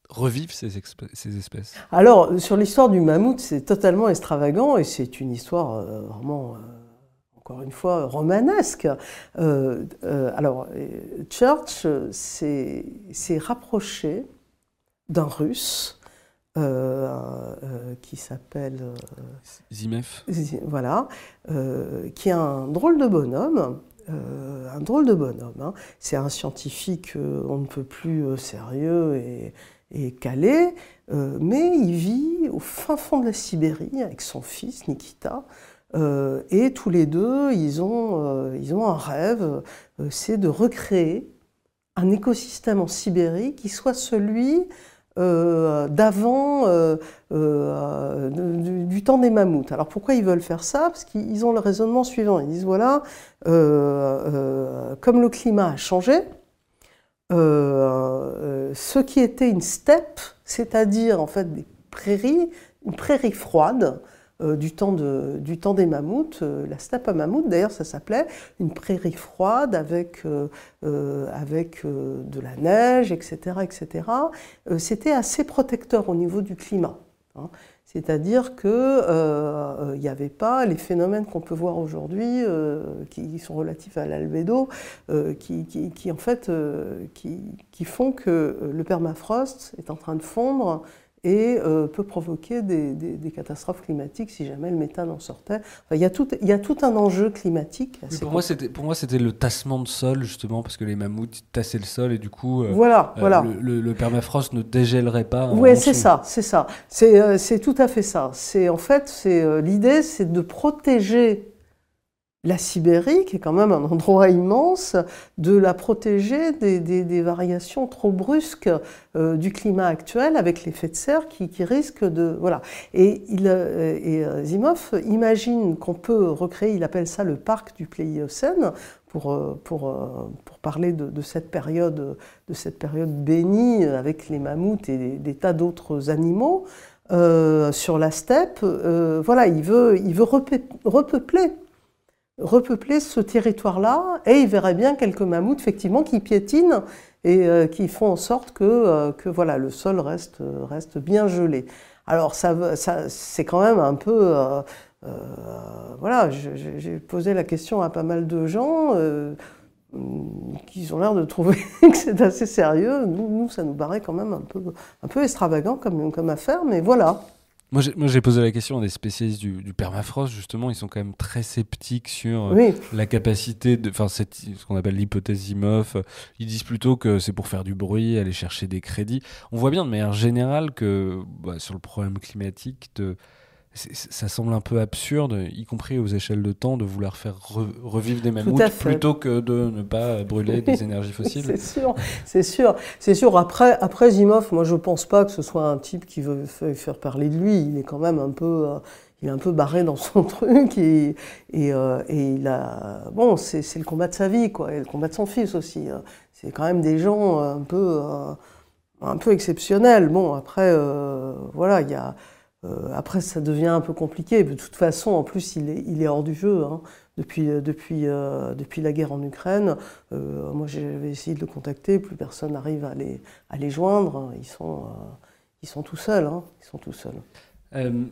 revivre ces, ces, espèces Alors, sur l'histoire du mammouth, c'est totalement extravagant et c'est une histoire vraiment encore une fois, romanesque. Euh, euh, alors, Church s'est rapproché d'un russe euh, qui s'appelle Zimev. Voilà, qui est un drôle de bonhomme. un drôle de bonhomme. Hein. C'est un scientifique, on ne peut plus sérieux et, et calé, mais il vit au fin fond de la Sibérie avec son fils Nikita. Euh, et tous les deux, ils ont, euh, un rêve, euh, c'est de recréer un écosystème en Sibérie qui soit celui d'avant du, temps des mammouths. Alors pourquoi ils veulent faire ça? Parce qu'ils ont le raisonnement suivant. Ils disent voilà, comme le climat a changé, ce qui était une steppe, c'est-à-dire en fait des prairies, une prairie froide, du, temps du, temps des mammouths, euh, la steppe à mammouth, d'ailleurs ça s'appelait une prairie froide avec, euh, avec de la neige, etc. etc. C'était assez protecteur au niveau du climat. Hein. C'est-à-dire qu'il n'y avait pas les phénomènes qu'on peut voir aujourd'hui, qui, sont relatifs à l'albédo, qui, qui, en fait qui, font que le permafrost est en train de fondre et euh, peut provoquer des, catastrophes climatiques si jamais le méthane en sortait. il, y a tout, il y a tout un enjeu climatique. pour, moi, c'était, pour moi, c'était le tassement de sol, justement, parce que les mammouths tassaient le sol et du coup, euh, voilà, euh, voilà. Le, permafrost ne dégèlerait pas. Oui, c'est ça, c'est ça. C'est, c'est tout à fait ça. C'est, en fait, c'est, l'idée, c'est de protéger la Sibérie, qui est quand même un endroit immense, de la protéger des, variations trop brusques euh, du climat actuel avec l'effet de serre qui, risque de... Voilà. Et, il, euh, et euh, Zimov imagine qu'on peut recréer, il appelle ça le parc du Pléiocène, pour, pour, pour parler de, cette période, de cette période bénie avec les mammouths et des, tas d'autres animaux. sur la steppe, voilà, il veut, il veut repeupler repeupler ce territoire-là et il verrait bien quelques mammouths effectivement qui piétinent et euh, qui font en sorte que, euh, que voilà, le sol reste, reste bien gelé. Alors ça, c'est quand même un peu... Euh, voilà, j'ai posé la question à pas mal de gens qui ont l'air de trouver que c'est assez sérieux. Nous, nous, ça nous paraît quand même un peu, un peu extravagant comme, comme affaire, mais voilà. Moi, j'ai posé la question à des spécialistes du, permafrost, justement, ils sont quand même très sceptiques sur euh, la capacité de. Enfin, ce qu'on appelle l'hypothèse IMOF. Ils disent plutôt que c'est pour faire du bruit, aller chercher des crédits. On voit bien de manière générale que bah, sur le problème climatique, de ça semble un peu absurde, y compris aux échelles de temps, de vouloir faire revivre des mammouths plutôt que de ne pas brûler des énergies fossiles. c'est sûr, c'est sûr, c'est sûr. Après, après Zimov, moi je pense pas que ce soit un type qui veut faire parler de lui. Il est quand même un peu, euh, il est un peu barré dans son truc et, et, euh, et il a, bon, c'est le combat de sa vie quoi, et le combat de son fils aussi. Hein. C'est quand même des gens un peu, euh, un peu exceptionnels. Bon, après, voilà, il y a euh, après, ça devient un peu compliqué. De toute façon, en plus, il est, il est hors du jeu. Hein. Depuis, euh, depuis, euh, depuis la guerre en Ukraine, moi j'avais essayé de le contacter, plus personne n'arrive à les, à les joindre. Ils sont, ils sont tout seuls. Hein. Ils sont tout seuls.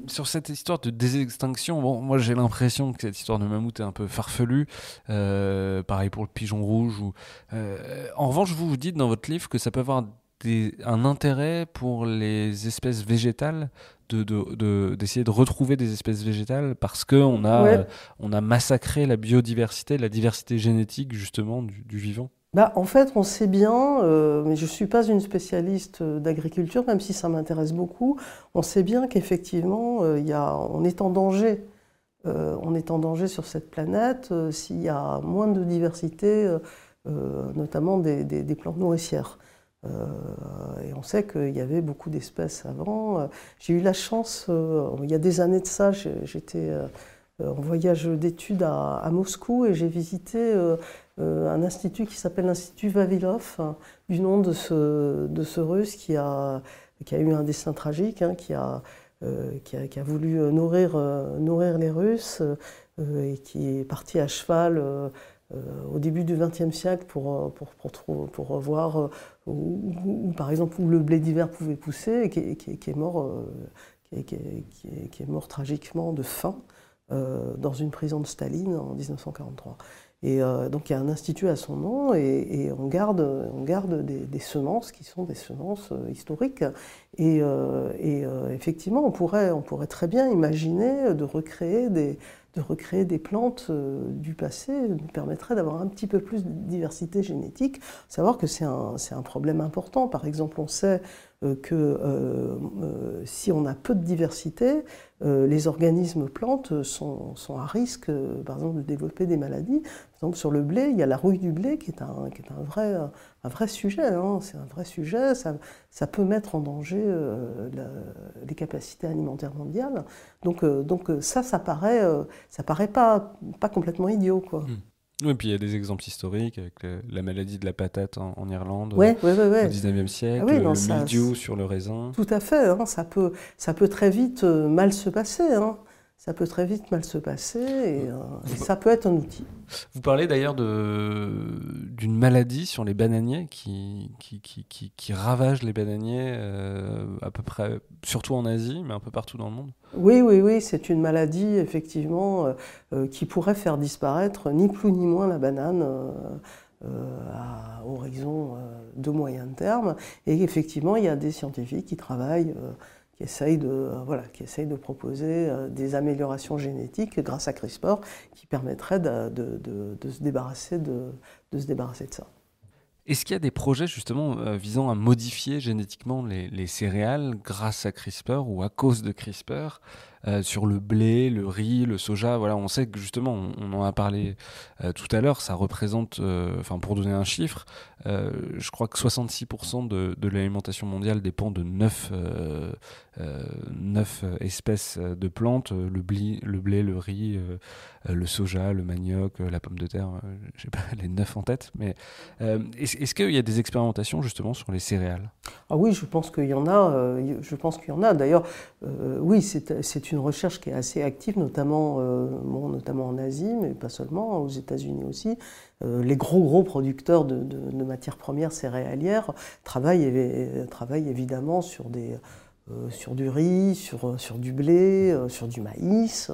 sur cette histoire de désextinction, bon, moi j'ai l'impression que cette histoire de mammouth est un peu farfelue. pareil pour le pigeon rouge. Ou, en revanche, vous vous dites dans votre livre que ça peut avoir un intérêt pour les espèces végétales d'essayer de, retrouver des espèces végétales parce qu'on a, on a massacré la biodiversité, la diversité génétique justement du, vivant bah, En fait, on sait bien, euh, mais je ne suis pas une spécialiste d'agriculture, même si ça m'intéresse beaucoup, on sait bien qu'effectivement, euh, on est en danger. Euh, on est en danger sur cette planète s'il y a moins de diversité, notamment des, des plantes nourricières. Euh, et on sait qu'il y avait beaucoup d'espèces avant. Euh, j'ai eu la chance, euh, il y a des années de ça, j'étais en voyage d'études à, Moscou et j'ai visité un institut qui s'appelle l'Institut Vavilov, du nom de ce, de ce russe qui a, qui a eu un destin tragique, hein, qui, a, qui, a, qui, a, voulu nourrir, nourrir les Russes et qui est parti à cheval au début du XXe siècle pour, pour, pour voir où, par exemple où le blé d'hiver pouvait pousser et qui, est mort, qui, mort tragiquement de faim euh, dans une prison de Staline en 1943. Et euh, donc il y a un institut à son nom et, on garde, on garde des, semences qui sont des semences euh, historiques. Et, et effectivement, on pourrait, on pourrait très bien imaginer de recréer des, de recréer des plantes euh, du passé nous permettrait d'avoir un petit peu plus de diversité génétique. Savoir que c'est un, problème important. Par exemple, on sait euh, que euh, si on a peu de diversité, les organismes plantes sont, sont à risque, par exemple, de développer des maladies. Par exemple, sur le blé, il y a la rouille du blé qui est un, qui est un, vrai, un vrai sujet. Hein. C'est un vrai sujet. Ça, ça, peut mettre en danger les capacités alimentaires mondiales. Donc, donc ça, ça paraît ça paraît pas, pas complètement idiot. Quoi. Hmm. Oui, et puis il y a des exemples historiques avec la maladie de la patate en, Irlande ouais, ouais, ouais, au 19e siècle, ah le mildiou sur le raisin. Tout à fait, hein, ça, peut, ça peut très vite euh, mal se passer. Hein ça peut très vite mal se passer et, euh, ça peut être un outil. Vous parlez d'ailleurs d'une maladie sur les bananiers qui, qui, qui, qui, ravage les bananiers euh, à peu près, surtout en Asie, mais un peu partout dans le monde. Oui, oui, oui, c'est une maladie effectivement euh, qui pourrait faire disparaître ni plus ni moins la banane. à horizon de moyen terme. Et effectivement, il y a des scientifiques qui travaillent qui essaye de, voilà, qui essaye de proposer euh, des améliorations génétiques grâce à CRISPR qui permettraient de, de, de, se, débarrasser de, se débarrasser de ça. Est-ce qu'il y a des projets justement euh, visant à modifier génétiquement les, céréales grâce à CRISPR ou à cause de CRISPR? Euh, sur le blé, le riz, le soja. Voilà, on sait que justement, on, en a parlé euh, tout à l'heure, ça représente, euh, enfin pour donner un chiffre, je crois que 66% de, l'alimentation mondiale dépend de 9, 9 espèces de plantes, le blé, le, blé, le riz, le soja, le manioc, la pomme de terre, j'ai pas les 9 en tête, mais est-ce qu'il y a des expérimentations justement sur les céréales? Ah oui, je pense qu'il y en a, je pense qu'il y en a. D'ailleurs, oui, c'est une recherche qui est assez active, notamment, bon, notamment en Asie, mais pas seulement, aux États-Unis aussi. les gros gros producteurs de, de, matières premières céréalières travaillent, travaillent évidemment sur des sur du riz, sur, sur du blé, sur du maïs.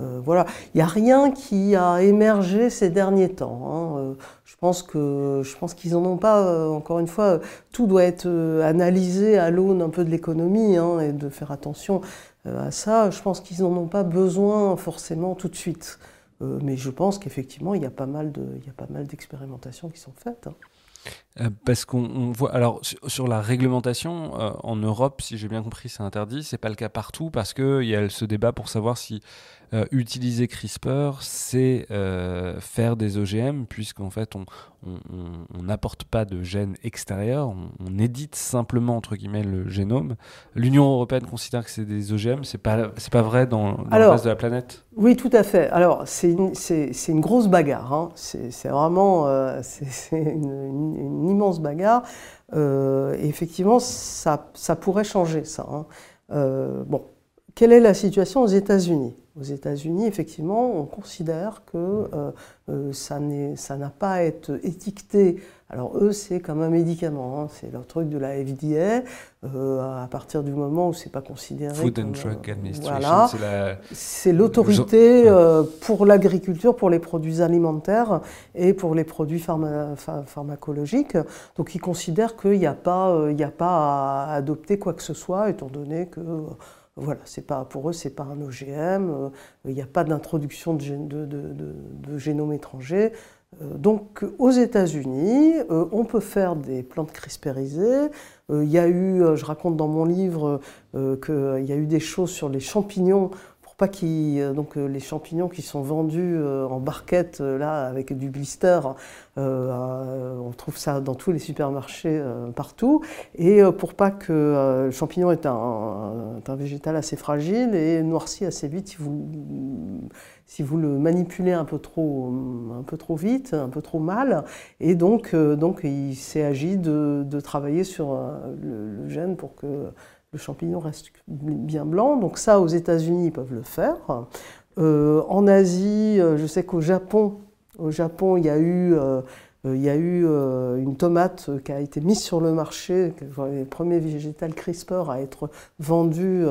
Euh, voilà, il n'y a rien qui a émergé ces derniers temps. Hein. Euh, je pense que je pense qu'ils n'en ont pas. Euh, encore une fois, tout doit être analysé à l'aune un peu de l'économie hein, et de faire attention à ça. Je pense qu'ils n'en ont pas besoin forcément tout de suite. mais je pense qu'effectivement, il y a pas mal de, il y a pas mal d'expérimentations qui sont faites. Hein. Parce qu'on voit, alors sur, la réglementation, en Europe, si j'ai bien compris, c'est interdit. C'est pas le cas partout parce qu'il y a ce débat pour savoir si euh, utiliser CRISPR, c'est faire des OGM, puisqu'en fait, on n'apporte pas de gènes extérieurs, on, édite simplement, entre guillemets, le génome. L'Union européenne considère que c'est des OGM, c'est pas, c'est pas vrai dans, dans le reste de la planète? Oui, tout à fait. Alors, c'est une, une, grosse bagarre. Hein. C'est vraiment c'est une, une immense bagarre. Euh, et effectivement, ça, ça, pourrait changer ça. Hein. Euh, bon, quelle est la situation aux États-Unis? Aux États-Unis, effectivement, on considère que euh, ça n'a pas à être étiqueté alors eux, c'est comme un médicament, hein. c'est leur truc de la FDA. Euh, à partir du moment où c'est pas considéré. Food and Drug Administration, c'est l'autorité euh, pour l'agriculture, pour les produits alimentaires et pour les produits pharmacologiques. Donc ils considèrent qu'il n'y a pas, euh, il a pas à adopter quoi que ce soit, étant donné que voilà, c'est pas pour eux, c'est pas un OGM. Il n'y a pas d'introduction de, génome étranger. Euh, donc aux États-Unis, euh, on peut faire des plantes CRISPRisées. Euh, il y a eu, je raconte dans mon livre, qu'il y a eu des choses sur les champignons pas qui donc les champignons qui sont vendus en barquette là avec du blister on trouve ça dans tous les supermarchés partout et pour pas que le champignon est un, un, végétal assez fragile et noircit assez vite si vous si vous le manipulez un peu trop, un peu trop vite, un peu trop mal. Et donc, euh, donc il s'est agi de, travailler sur euh, le, gène pour que le champignon reste bien blanc. Donc ça, aux États-Unis, ils peuvent le faire. Euh, en Asie, je sais qu'au Japon, au Japon, il y a eu, il y a eu une tomate qui a été mise sur le marché, le premier végétal CRISPR à être vendu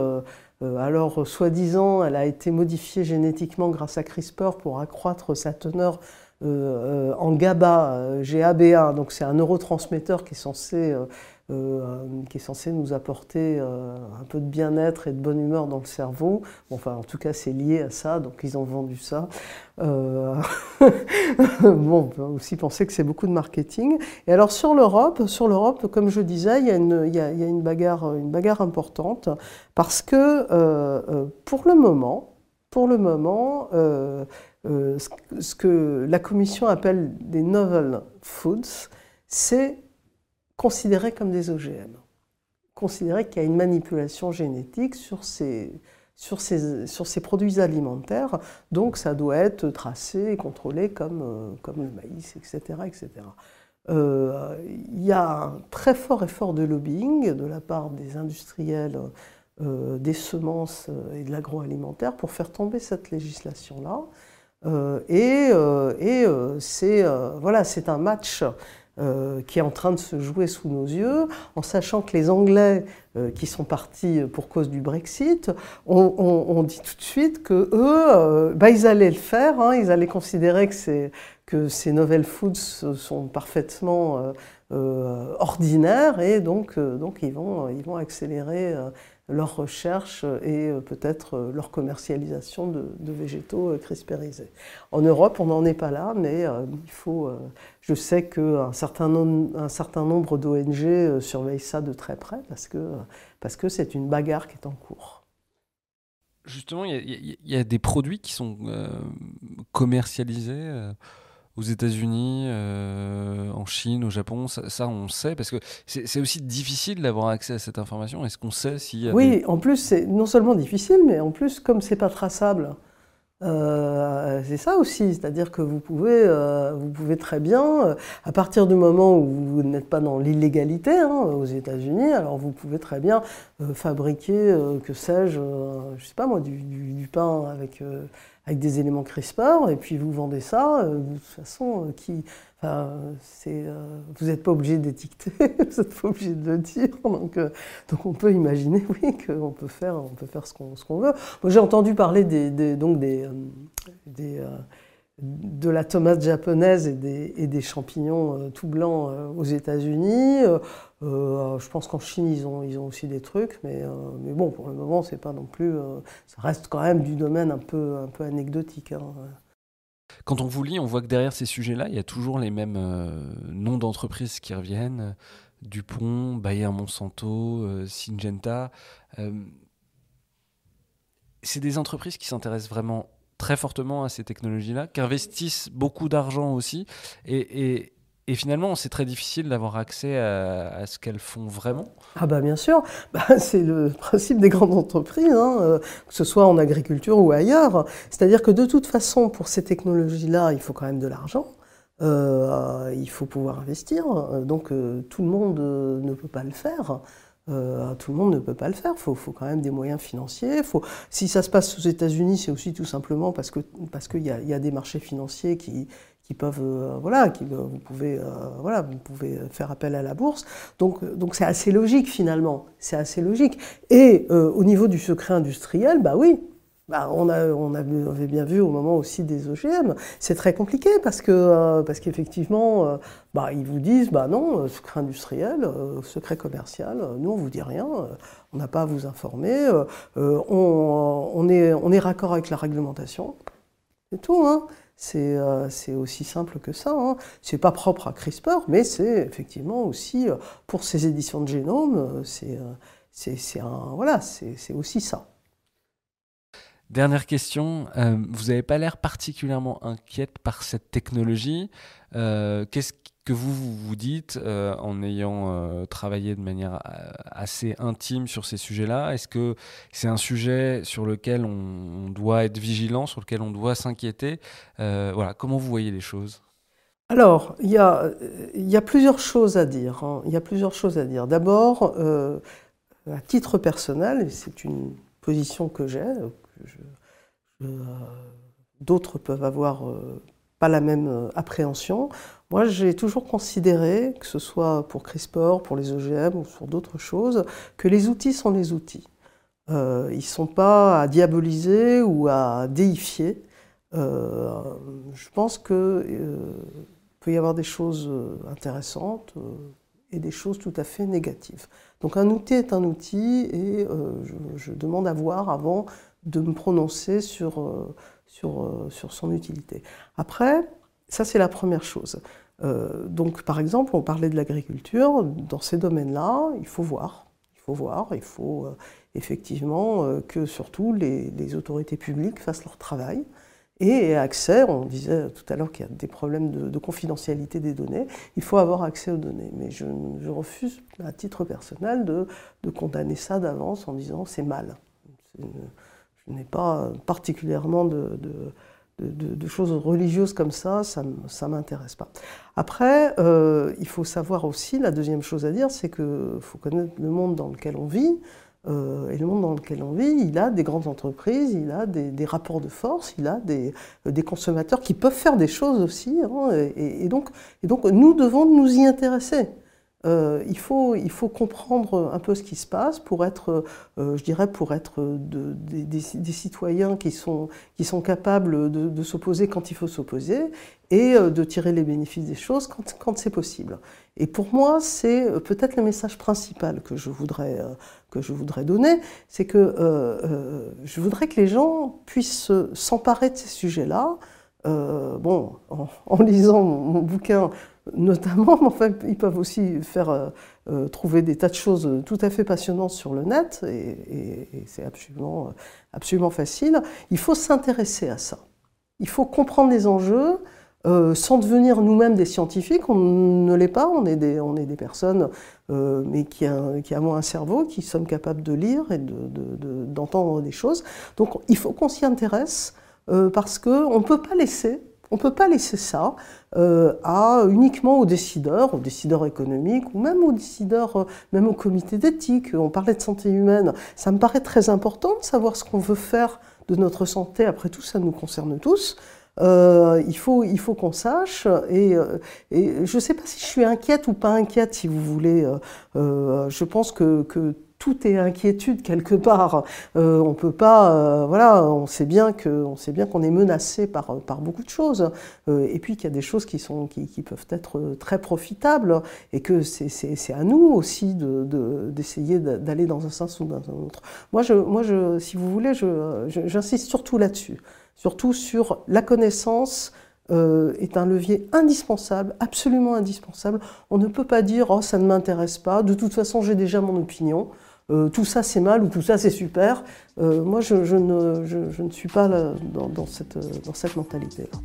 euh, alors, soi-disant, elle a été modifiée génétiquement grâce à CRISPR pour accroître sa teneur euh, euh, en GABA, GABA, donc c'est un neurotransmetteur qui est censé euh, qui est censé nous apporter euh, un peu de bien-être et de bonne humeur dans le cerveau. enfin, en tout cas, c'est lié à ça, donc ils ont vendu ça. Euh, bon, on peut aussi penser que c'est beaucoup de marketing. Et alors sur l'Europe, sur l'Europe, comme je disais, il y a une bagarre importante parce que pour le moment, pour le moment, ce que la Commission appelle des novel foods, c'est considérés comme des OGM, considérés qu'il y a une manipulation génétique sur ces, produits alimentaires, donc ça doit être tracé et contrôlé comme, euh, le maïs, etc. etc. Euh, il y a un très fort effort de lobbying de la part des industriels euh, des semences et de l'agroalimentaire pour faire tomber cette législation-là. et, et c'est un match euh, qui est en train de se jouer sous nos yeux, en sachant que les Anglais, euh, qui sont partis pour cause du Brexit, ont, dit tout de suite que eux, euh, bah, ils allaient le faire, hein, ils allaient considérer que, que ces novel foods sont parfaitement ordinaires et donc, donc ils, vont, ils vont accélérer leur recherche et euh, peut-être euh, leur commercialisation de, végétaux euh, CRISPRisés. En Europe, on n'en est pas là, mais il faut. je sais qu'un certain, un certain nombre d'ONG surveillent ça de très près parce que parce que c'est une bagarre qui est en cours. Justement, il y, a des produits qui sont commercialisés aux États-Unis, euh, en Chine, au Japon, ça, on sait parce que c'est aussi difficile d'avoir accès à cette information. Est-ce qu'on sait si Oui, en plus c'est non seulement difficile, mais en plus comme c'est pas traçable, Euh, c'est ça aussi, c'est-à-dire que vous pouvez, euh, vous pouvez très bien, à partir du moment où vous n'êtes pas dans l'illégalité hein, aux États-Unis, alors vous pouvez très bien fabriquer, que sais-je, je sais pas moi, du, du pain avec avec des éléments CRISPR, et puis vous vendez ça, de toute façon, qui, Enfin, euh, vous n'êtes pas obligé d'étiqueter, vous n'êtes pas obligé de le dire. Donc, euh, donc on peut imaginer, oui, qu'on peut faire, peut faire ce qu'on veut. Moi, j'ai entendu parler des, donc euh, des de la tomate japonaise et des, champignons tout blancs aux États-Unis. je pense qu'en Chine, ils ont, aussi des trucs, mais, bon, pour le moment, c'est pas non plus. ça reste quand même du domaine un peu, anecdotique. Hein. Quand on vous lit, on voit que derrière ces sujets-là, il y a toujours les mêmes euh, noms d'entreprises qui reviennent. Dupont, Bayer Monsanto, euh, Syngenta. Euh, c'est des entreprises qui s'intéressent vraiment très fortement à ces technologies-là, qui investissent beaucoup d'argent aussi. et, et finalement, c'est très difficile d'avoir accès à, ce qu'elles font vraiment. Ah bah bien sûr, bah, c'est le principe des grandes entreprises, hein, euh, que ce soit en agriculture ou ailleurs. C'est-à-dire que de toute façon, pour ces technologies-là, il faut quand même de l'argent. Euh, il faut pouvoir investir. Donc euh, tout le monde ne peut pas le faire. Tout le monde ne peut pas le faire. Il faut, faut, quand même des moyens financiers. Faut, si ça se passe aux États-Unis, c'est aussi tout simplement parce qu'il parce qu'il y, y, a des marchés financiers qui, qui peuvent, euh, voilà, qui, euh, vous, pouvez, euh, voilà, vous pouvez faire appel à la bourse. Donc, donc c'est assez logique finalement, c'est assez logique. Et au niveau du secret industriel, bah oui, bah, on, a, on, avait bien vu au moment aussi des OGM. C'est très compliqué parce que parce qu'effectivement, bah, ils vous disent bah non, secret industriel, secret commercial, nous on vous dit rien, on n'a pas à vous informer, on, on, est, on est raccord avec la réglementation, c'est tout. Hein. Euh, c'est aussi simple que ça. Hein. C'est pas propre à CRISPR, mais c'est effectivement aussi, euh, pour ces éditions de génome, euh, c'est voilà, aussi ça. Dernière question, vous n'avez pas l'air particulièrement inquiète par cette technologie. Qu'est-ce que vous vous, dites euh, en ayant euh, travaillé de manière euh, assez intime sur ces sujets-là? Est-ce que c'est un sujet sur lequel on, doit être vigilant, sur lequel on doit s'inquiéter? Voilà, comment vous voyez les choses? Alors, il y a, plusieurs choses à dire. Hein. Il y a plusieurs choses à dire. D'abord, à titre personnel, c'est une position que j'ai, d'autres peuvent avoir pas la même appréhension. Moi, j'ai toujours considéré, que ce soit pour CRISPR, pour les OGM ou pour d'autres choses, que les outils sont les outils. Euh, ils ne sont pas à diaboliser ou à déifier. Euh, je pense qu'il euh, peut y avoir des choses intéressantes et des choses tout à fait négatives. Donc un outil est un outil et je, demande à voir avant de me prononcer sur, sur, sur son utilité. Après, ça, c'est la première chose. Euh, donc, par exemple, on parlait de l'agriculture. Dans ces domaines-là, il faut voir. Il faut voir. Il faut euh, effectivement euh, que surtout les, autorités publiques fassent leur travail et accès. On disait tout à l'heure qu'il y a des problèmes de, confidentialité des données. Il faut avoir accès aux données. Mais je, refuse, à titre personnel, de, condamner ça d'avance en disant c'est mal. Je pas particulièrement de de, choses religieuses comme ça, ça ne m'intéresse pas. Après, euh, il faut savoir aussi, la deuxième chose à dire, c'est qu'il faut connaître le monde dans lequel on vit. Euh, et le monde dans lequel on vit, il a des grandes entreprises, il a des, rapports de force, il a des, des, consommateurs qui peuvent faire des choses aussi. Hein, et, donc, et donc, nous devons nous y intéresser. Euh, il, faut, il faut comprendre un peu ce qui se passe pour être, euh, je dirais, pour être de, des, citoyens qui sont, qui sont capables de, s'opposer quand il faut s'opposer et euh, de tirer les bénéfices des choses quand, quand c'est possible. Et pour moi, c'est peut-être le message principal que je voudrais, que je voudrais donner, c'est que je voudrais que les gens puissent s'emparer de ces sujets-là. bon, en, lisant mon bouquin, notamment, mais enfin, ils peuvent aussi faire euh, euh, trouver des tas de choses tout à fait passionnantes sur le net, et, c'est absolument, absolument facile. Il faut s'intéresser à ça. Il faut comprendre les enjeux, euh, sans devenir nous-mêmes des scientifiques, on ne l'est pas, on est des, on est des personnes, mais qui, a, qui avons un cerveau, qui sommes capables de lire et d'entendre de, des choses. Donc il faut qu'on s'y intéresse, parce qu'on ne peut pas laisser on ne peut pas laisser ça euh, à, uniquement aux décideurs, aux décideurs économiques ou même aux décideurs, euh, même au comité d'éthique. On parlait de santé humaine. Ça me paraît très important de savoir ce qu'on veut faire de notre santé. Après tout, ça nous concerne tous. Euh, il faut, il faut qu'on sache. Et, je ne sais pas si je suis inquiète ou pas inquiète, si vous voulez. je pense que tout est inquiétude quelque part. Euh, on peut pas, euh, voilà, on sait bien que, sait bien qu'on est menacé par par beaucoup de choses, euh, et puis qu'il y a des choses qui sont qui, peuvent être très profitables, et que c'est à nous aussi de d'essayer d'aller dans un sens ou dans un autre. Moi je moi je si vous voulez j'insiste surtout là-dessus, surtout sur la connaissance. est un levier indispensable, absolument indispensable. On ne peut pas dire oh ça ne m'intéresse pas. De toute façon j'ai déjà mon opinion. Euh, tout ça c'est mal ou tout ça c'est super. Euh, moi, je, ne, suis pas dans, cette, dans cette mentalité-là.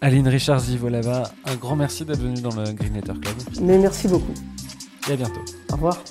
Aline Richard-Zivolava, un grand merci d'être venue dans le Green Club. Mais merci beaucoup. Et à bientôt. Au revoir.